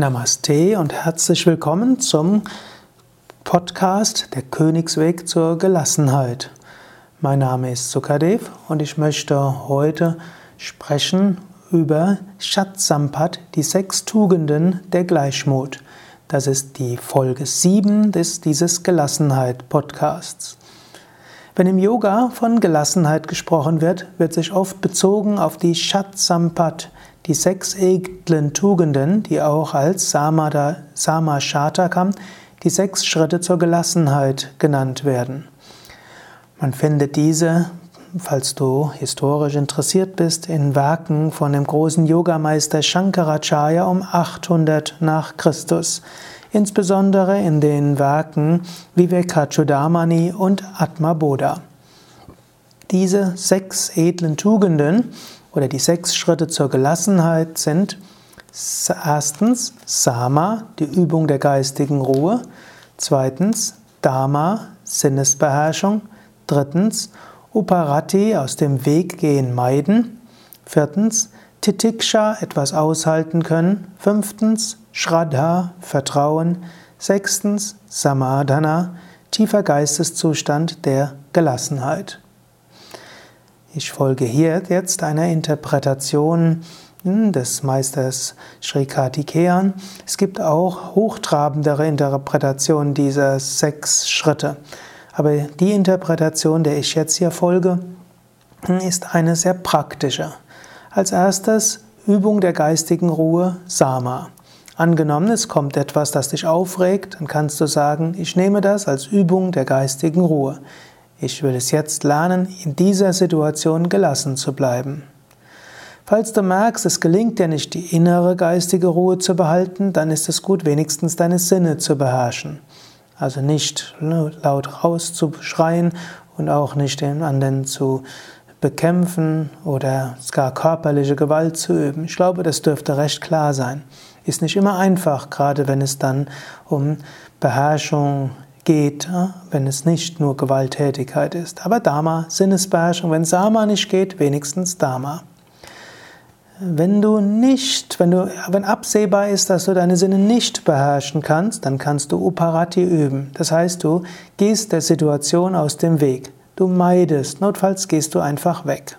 Namaste und herzlich willkommen zum Podcast Der Königsweg zur Gelassenheit. Mein Name ist Sukadev und ich möchte heute sprechen über Shatsampat, die sechs Tugenden der Gleichmut. Das ist die Folge 7 des, dieses Gelassenheit-Podcasts. Wenn im Yoga von Gelassenheit gesprochen wird, wird sich oft bezogen auf die Shatsampat, die sechs edlen Tugenden, die auch als Samada, Samashatakam, die sechs Schritte zur Gelassenheit genannt werden. Man findet diese, falls du historisch interessiert bist, in Werken von dem großen Yogameister Shankaracharya um 800 nach Christus, insbesondere in den Werken Vivekachudamani und Atma Bodha. Diese sechs edlen Tugenden oder die sechs Schritte zur Gelassenheit sind erstens Sama, die Übung der geistigen Ruhe, zweitens Dharma, Sinnesbeherrschung, drittens Uparati, aus dem Weg gehen meiden, viertens Titiksha, etwas aushalten können, fünftens Shraddha, Vertrauen, sechstens Samadhana, tiefer Geisteszustand der Gelassenheit. Ich folge hier jetzt einer Interpretation hm, des Meisters Sri Kartikeyan. Es gibt auch hochtrabendere Interpretationen dieser sechs Schritte. Aber die Interpretation, der ich jetzt hier folge, hm, ist eine sehr praktische. Als erstes Übung der geistigen Ruhe, Sama. Angenommen, es kommt etwas, das dich aufregt, dann kannst du sagen, ich nehme das als Übung der geistigen Ruhe. Ich will es jetzt lernen, in dieser Situation gelassen zu bleiben. Falls du merkst, es gelingt dir nicht, die innere geistige Ruhe zu behalten, dann ist es gut, wenigstens deine Sinne zu beherrschen. Also nicht laut rauszuschreien und auch nicht den anderen zu bekämpfen oder gar körperliche Gewalt zu üben. Ich glaube, das dürfte recht klar sein. Ist nicht immer einfach, gerade wenn es dann um Beherrschung geht, wenn es nicht nur Gewalttätigkeit ist. Aber Dharma, Sinnesbeherrschung, wenn Sama nicht geht, wenigstens Dharma. Wenn du nicht, wenn du, wenn absehbar ist, dass du deine Sinne nicht beherrschen kannst, dann kannst du Uparati üben. Das heißt, du gehst der Situation aus dem Weg. Du meidest, notfalls gehst du einfach weg.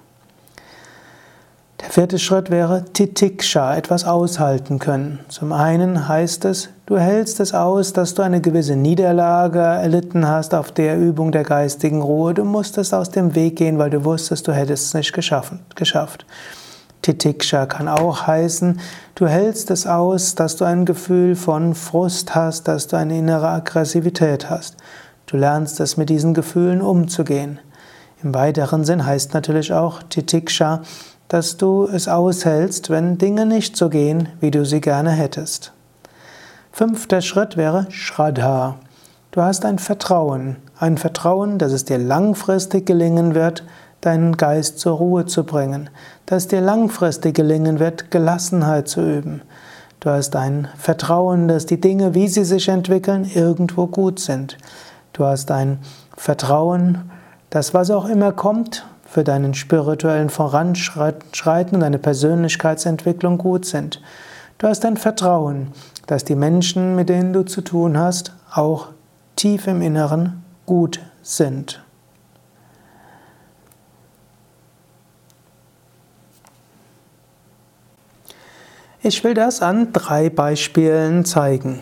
Der vierte Schritt wäre Titiksha, etwas aushalten können. Zum einen heißt es, du hältst es aus, dass du eine gewisse Niederlage erlitten hast auf der Übung der geistigen Ruhe. Du musstest aus dem Weg gehen, weil du wusstest, du hättest es nicht geschafft. Titiksha kann auch heißen, du hältst es aus, dass du ein Gefühl von Frust hast, dass du eine innere Aggressivität hast. Du lernst es mit diesen Gefühlen umzugehen. Im weiteren Sinn heißt natürlich auch Titiksha, dass du es aushältst, wenn Dinge nicht so gehen, wie du sie gerne hättest. Fünfter Schritt wäre Shraddha. Du hast ein Vertrauen, ein Vertrauen, dass es dir langfristig gelingen wird, deinen Geist zur Ruhe zu bringen, dass es dir langfristig gelingen wird, Gelassenheit zu üben. Du hast ein Vertrauen, dass die Dinge, wie sie sich entwickeln, irgendwo gut sind. Du hast ein Vertrauen, dass was auch immer kommt, für deinen spirituellen Voranschreiten und deine Persönlichkeitsentwicklung gut sind. Du hast ein Vertrauen, dass die Menschen, mit denen du zu tun hast, auch tief im Inneren gut sind. Ich will das an drei Beispielen zeigen.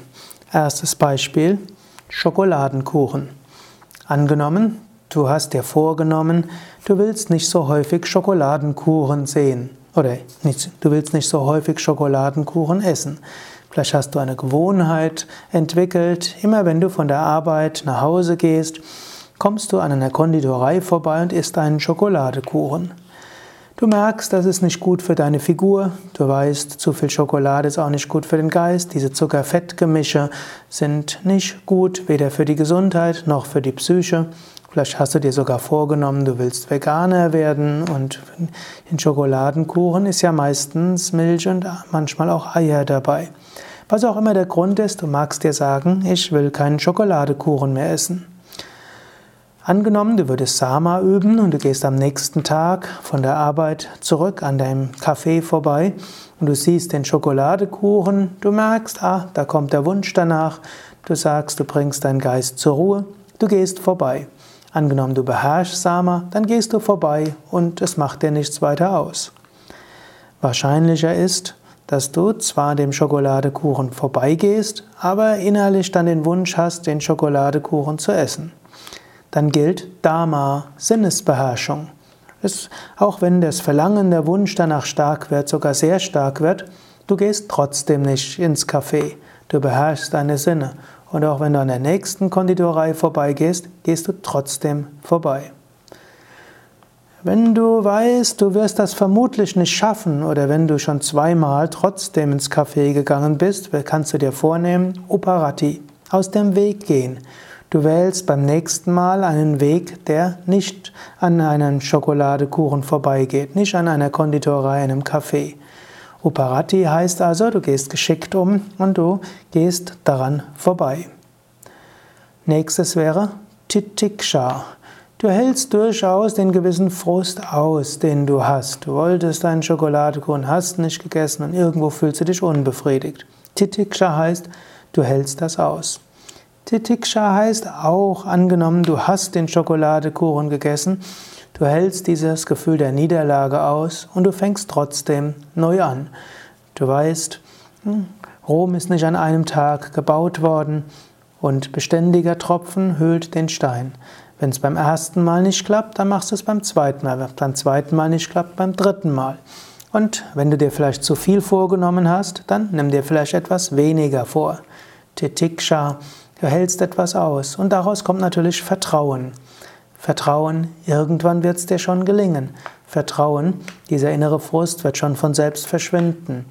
Erstes Beispiel, Schokoladenkuchen. Angenommen, Du hast dir vorgenommen, du willst nicht so häufig Schokoladenkuchen sehen. Oder nicht, du willst nicht so häufig Schokoladenkuchen essen. Vielleicht hast du eine Gewohnheit entwickelt, immer wenn du von der Arbeit nach Hause gehst, kommst du an einer Konditorei vorbei und isst einen Schokoladekuchen. Du merkst, das ist nicht gut für deine Figur. Du weißt, zu viel Schokolade ist auch nicht gut für den Geist. Diese Zucker-Fett-Gemische sind nicht gut, weder für die Gesundheit noch für die Psyche. Vielleicht hast du dir sogar vorgenommen, du willst Veganer werden und in Schokoladenkuchen ist ja meistens Milch und manchmal auch Eier dabei. Was auch immer der Grund ist, du magst dir sagen, ich will keinen Schokoladekuchen mehr essen. Angenommen, du würdest Sama üben und du gehst am nächsten Tag von der Arbeit zurück an deinem Café vorbei und du siehst den Schokoladekuchen, du merkst, ah, da kommt der Wunsch danach, du sagst, du bringst deinen Geist zur Ruhe, du gehst vorbei. Angenommen, du beherrschst Sama, dann gehst du vorbei und es macht dir nichts weiter aus. Wahrscheinlicher ist, dass du zwar dem Schokoladekuchen vorbeigehst, aber innerlich dann den Wunsch hast, den Schokoladekuchen zu essen. Dann gilt Dharma, Sinnesbeherrschung. Es, auch wenn das Verlangen, der Wunsch danach stark wird, sogar sehr stark wird, du gehst trotzdem nicht ins Café. Du beherrschst deine Sinne. Und auch wenn du an der nächsten Konditorei vorbeigehst, gehst du trotzdem vorbei. Wenn du weißt, du wirst das vermutlich nicht schaffen oder wenn du schon zweimal trotzdem ins Café gegangen bist, kannst du dir vornehmen, Operati, aus dem Weg gehen. Du wählst beim nächsten Mal einen Weg, der nicht an einem Schokoladekuchen vorbeigeht, nicht an einer Konditorei, einem Café. Operati heißt also, du gehst geschickt um und du gehst daran vorbei. Nächstes wäre Titiksha. Du hältst durchaus den gewissen Frust aus, den du hast. Du wolltest einen Schokoladekuchen, hast nicht gegessen und irgendwo fühlst du dich unbefriedigt. Titiksha heißt, du hältst das aus. Titiksha heißt auch, angenommen, du hast den Schokoladekuchen gegessen, du hältst dieses Gefühl der Niederlage aus und du fängst trotzdem neu an. Du weißt, hm, Rom ist nicht an einem Tag gebaut worden und beständiger Tropfen höhlt den Stein. Wenn es beim ersten Mal nicht klappt, dann machst du es beim zweiten Mal. Wenn es beim zweiten Mal nicht klappt, beim dritten Mal. Und wenn du dir vielleicht zu viel vorgenommen hast, dann nimm dir vielleicht etwas weniger vor. Titiksha, du hältst etwas aus. Und daraus kommt natürlich Vertrauen. Vertrauen, irgendwann wird es dir schon gelingen. Vertrauen, dieser innere Frust wird schon von selbst verschwinden.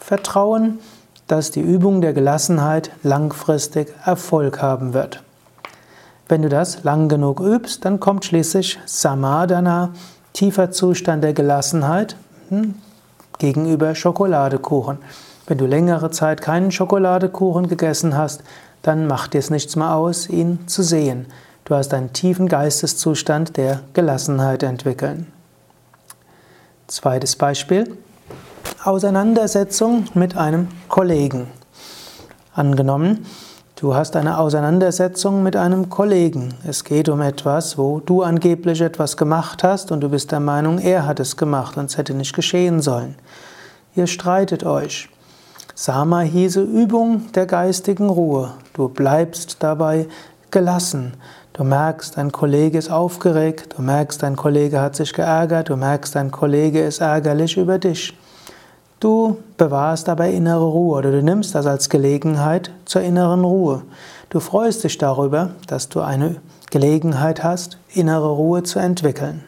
Vertrauen, dass die Übung der Gelassenheit langfristig Erfolg haben wird. Wenn du das lang genug übst, dann kommt schließlich Samadhana, tiefer Zustand der Gelassenheit hm, gegenüber Schokoladekuchen. Wenn du längere Zeit keinen Schokoladekuchen gegessen hast, dann macht dir es nichts mehr aus, ihn zu sehen. Du hast einen tiefen Geisteszustand der Gelassenheit entwickeln. Zweites Beispiel. Auseinandersetzung mit einem Kollegen. Angenommen, Du hast eine Auseinandersetzung mit einem Kollegen. Es geht um etwas, wo du angeblich etwas gemacht hast und du bist der Meinung, er hat es gemacht und es hätte nicht geschehen sollen. Ihr streitet euch. Sama hieße Übung der geistigen Ruhe. Du bleibst dabei gelassen. Du merkst, dein Kollege ist aufgeregt, du merkst, dein Kollege hat sich geärgert, du merkst, dein Kollege ist ärgerlich über dich. Du bewahrst dabei innere Ruhe oder du nimmst das als Gelegenheit zur inneren Ruhe. Du freust dich darüber, dass du eine Gelegenheit hast, innere Ruhe zu entwickeln.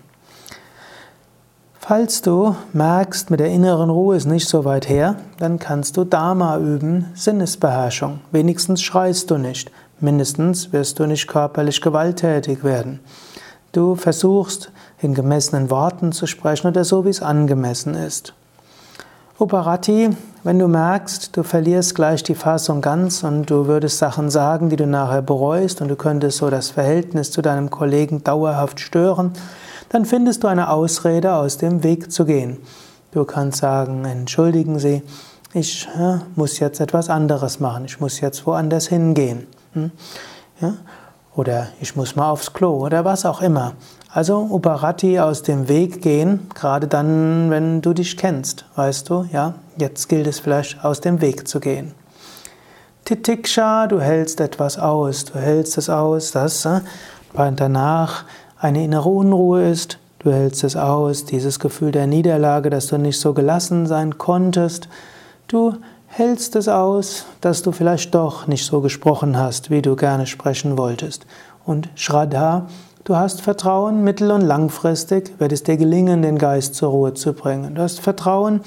Falls du merkst, mit der inneren Ruhe ist nicht so weit her, dann kannst du Dharma üben, Sinnesbeherrschung. Wenigstens schreist du nicht, mindestens wirst du nicht körperlich gewalttätig werden. Du versuchst, in gemessenen Worten zu sprechen oder so, wie es angemessen ist. Operati, wenn du merkst, du verlierst gleich die Fassung ganz und du würdest Sachen sagen, die du nachher bereust und du könntest so das Verhältnis zu deinem Kollegen dauerhaft stören, dann findest du eine Ausrede, aus dem Weg zu gehen. Du kannst sagen, entschuldigen Sie, ich ja, muss jetzt etwas anderes machen, ich muss jetzt woanders hingehen. Hm? Ja? Oder ich muss mal aufs Klo oder was auch immer. Also Operati aus dem Weg gehen, gerade dann, wenn du dich kennst, weißt du, ja, jetzt gilt es vielleicht aus dem Weg zu gehen. Titiksha, du hältst etwas aus, du hältst es aus, dass äh, danach eine innere Unruhe ist, du hältst es aus, dieses Gefühl der Niederlage, dass du nicht so gelassen sein konntest, du hältst es aus, dass du vielleicht doch nicht so gesprochen hast, wie du gerne sprechen wolltest. Und Shraddha, Du hast Vertrauen, mittel- und langfristig wird es dir gelingen, den Geist zur Ruhe zu bringen. Du hast Vertrauen,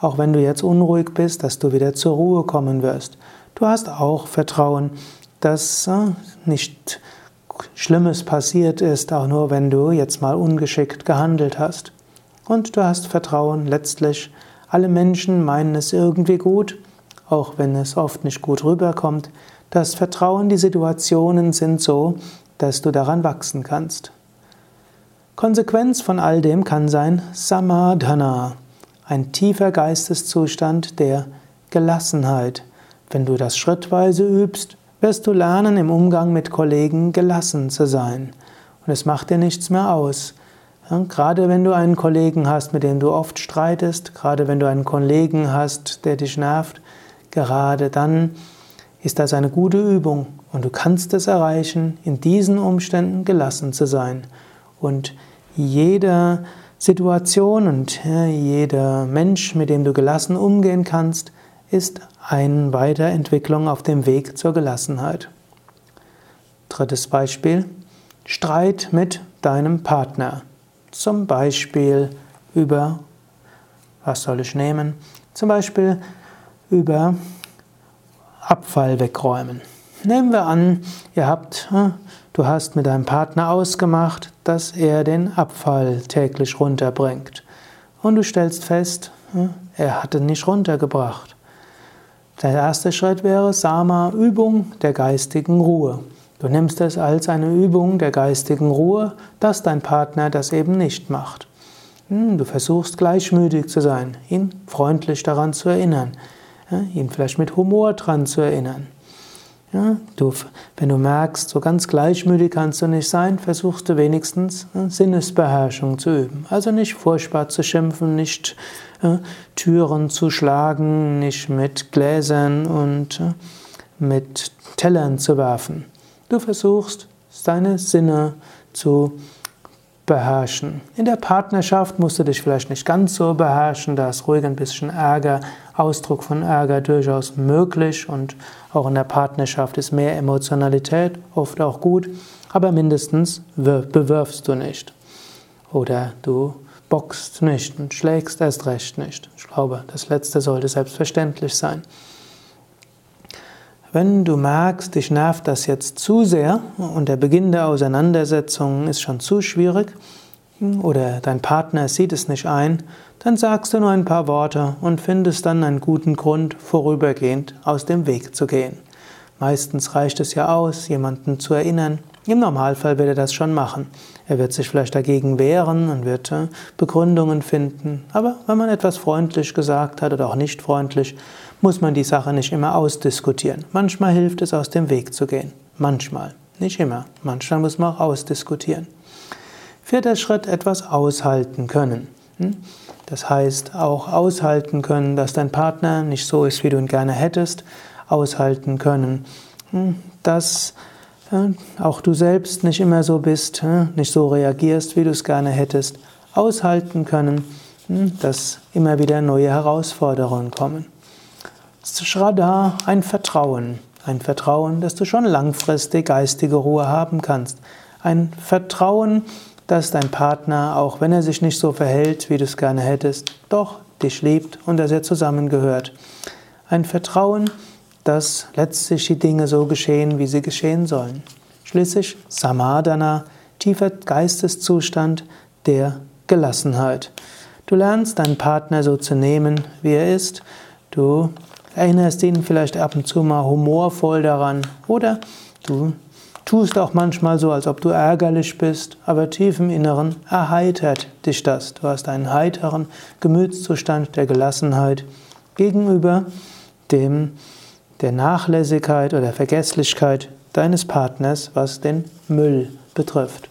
auch wenn du jetzt unruhig bist, dass du wieder zur Ruhe kommen wirst. Du hast auch Vertrauen, dass äh, nicht Schlimmes passiert ist, auch nur wenn du jetzt mal ungeschickt gehandelt hast. Und du hast Vertrauen, letztlich alle Menschen meinen es irgendwie gut, auch wenn es oft nicht gut rüberkommt. Das Vertrauen, die Situationen sind so, dass du daran wachsen kannst. Konsequenz von all dem kann sein Samadhana, ein tiefer Geisteszustand der Gelassenheit. Wenn du das schrittweise übst, wirst du lernen, im Umgang mit Kollegen gelassen zu sein. Und es macht dir nichts mehr aus. Ja, gerade wenn du einen Kollegen hast, mit dem du oft streitest, gerade wenn du einen Kollegen hast, der dich nervt, gerade dann ist das eine gute Übung und du kannst es erreichen, in diesen Umständen gelassen zu sein. Und jede Situation und jeder Mensch, mit dem du gelassen umgehen kannst, ist eine Weiterentwicklung auf dem Weg zur Gelassenheit. Drittes Beispiel. Streit mit deinem Partner. Zum Beispiel über, was soll ich nehmen? Zum Beispiel über Abfall wegräumen. Nehmen wir an, ihr habt, hm, du hast mit deinem Partner ausgemacht, dass er den Abfall täglich runterbringt. Und du stellst fest, hm, er hat ihn nicht runtergebracht. Der erste Schritt wäre Sama, Übung der geistigen Ruhe. Du nimmst es als eine Übung der geistigen Ruhe, dass dein Partner das eben nicht macht. Hm, du versuchst gleichmütig zu sein, ihn freundlich daran zu erinnern, ihn vielleicht mit Humor daran zu erinnern. Ja, du, wenn du merkst, so ganz gleichmütig kannst du nicht sein, versuchst du wenigstens Sinnesbeherrschung zu üben. Also nicht furchtbar zu schimpfen, nicht äh, Türen zu schlagen, nicht mit Gläsern und mit Tellern zu werfen. Du versuchst, deine Sinne zu beherrschen. In der Partnerschaft musst du dich vielleicht nicht ganz so beherrschen, da ist ruhig ein bisschen Ärger, Ausdruck von Ärger durchaus möglich und auch in der Partnerschaft ist mehr Emotionalität, oft auch gut, aber mindestens bewirfst du nicht. Oder du boxt nicht und schlägst erst recht nicht. Ich glaube, das Letzte sollte selbstverständlich sein. Wenn du merkst, dich nervt das jetzt zu sehr und der Beginn der Auseinandersetzung ist schon zu schwierig oder dein Partner sieht es nicht ein, dann sagst du nur ein paar Worte und findest dann einen guten Grund, vorübergehend aus dem Weg zu gehen. Meistens reicht es ja aus, jemanden zu erinnern. Im Normalfall wird er das schon machen. Er wird sich vielleicht dagegen wehren und wird äh, Begründungen finden. Aber wenn man etwas freundlich gesagt hat oder auch nicht freundlich, muss man die Sache nicht immer ausdiskutieren. Manchmal hilft es, aus dem Weg zu gehen. Manchmal. Nicht immer. Manchmal muss man auch ausdiskutieren. Vierter Schritt, etwas aushalten können. Hm? Das heißt, auch aushalten können, dass dein Partner nicht so ist, wie du ihn gerne hättest. Aushalten können, hm? dass auch du selbst nicht immer so bist, hm? nicht so reagierst, wie du es gerne hättest. Aushalten können, dass immer wieder neue Herausforderungen kommen. Shraddha, ein Vertrauen. Ein Vertrauen, dass du schon langfristig geistige Ruhe haben kannst. Ein Vertrauen, dass dein Partner, auch wenn er sich nicht so verhält, wie du es gerne hättest, doch dich liebt und dass er zusammengehört. Ein Vertrauen, dass letztlich die Dinge so geschehen, wie sie geschehen sollen. Schließlich Samadhana, tiefer Geisteszustand der Gelassenheit. Du lernst deinen Partner so zu nehmen, wie er ist. Du erinnerst ihn vielleicht ab und zu mal humorvoll daran oder du tust auch manchmal so, als ob du ärgerlich bist, aber tief im Inneren erheitert dich das. Du hast einen heiteren Gemütszustand der Gelassenheit gegenüber dem der Nachlässigkeit oder Vergesslichkeit deines Partners, was den Müll betrifft.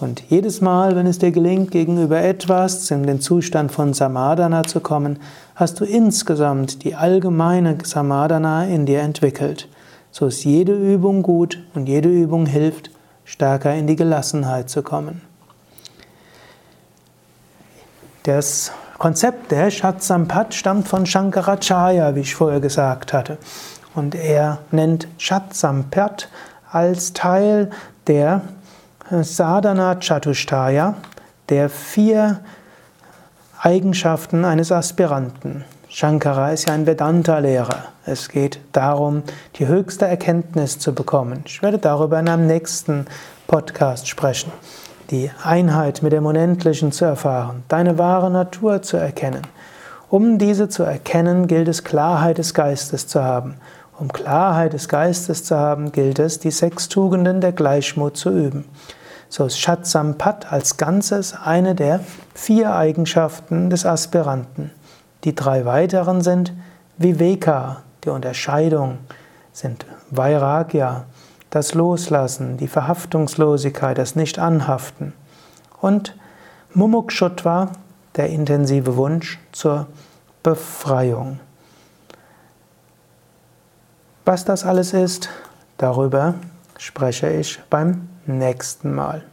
Und jedes Mal, wenn es dir gelingt, gegenüber etwas in den Zustand von Samadhana zu kommen, hast du insgesamt die allgemeine Samadhana in dir entwickelt. So ist jede Übung gut und jede Übung hilft, stärker in die Gelassenheit zu kommen. Das Konzept der Shatsampat stammt von Shankaracharya, wie ich vorher gesagt hatte. Und er nennt Shatsampat als Teil der Sadhana Chatushtaya, der vier Eigenschaften eines Aspiranten. Shankara ist ja ein Vedanta-Lehrer. Es geht darum, die höchste Erkenntnis zu bekommen. Ich werde darüber in einem nächsten Podcast sprechen. Die Einheit mit dem Unendlichen zu erfahren, deine wahre Natur zu erkennen. Um diese zu erkennen, gilt es, Klarheit des Geistes zu haben. Um Klarheit des Geistes zu haben, gilt es, die sechs Tugenden der Gleichmut zu üben. So ist Shatsampat als Ganzes eine der vier Eigenschaften des Aspiranten. Die drei weiteren sind Viveka, die Unterscheidung, sind Vairagya, das Loslassen, die Verhaftungslosigkeit, das Nicht-Anhaften und Mumukshutva, der intensive Wunsch zur Befreiung. Was das alles ist, darüber spreche ich beim nächsten Mal.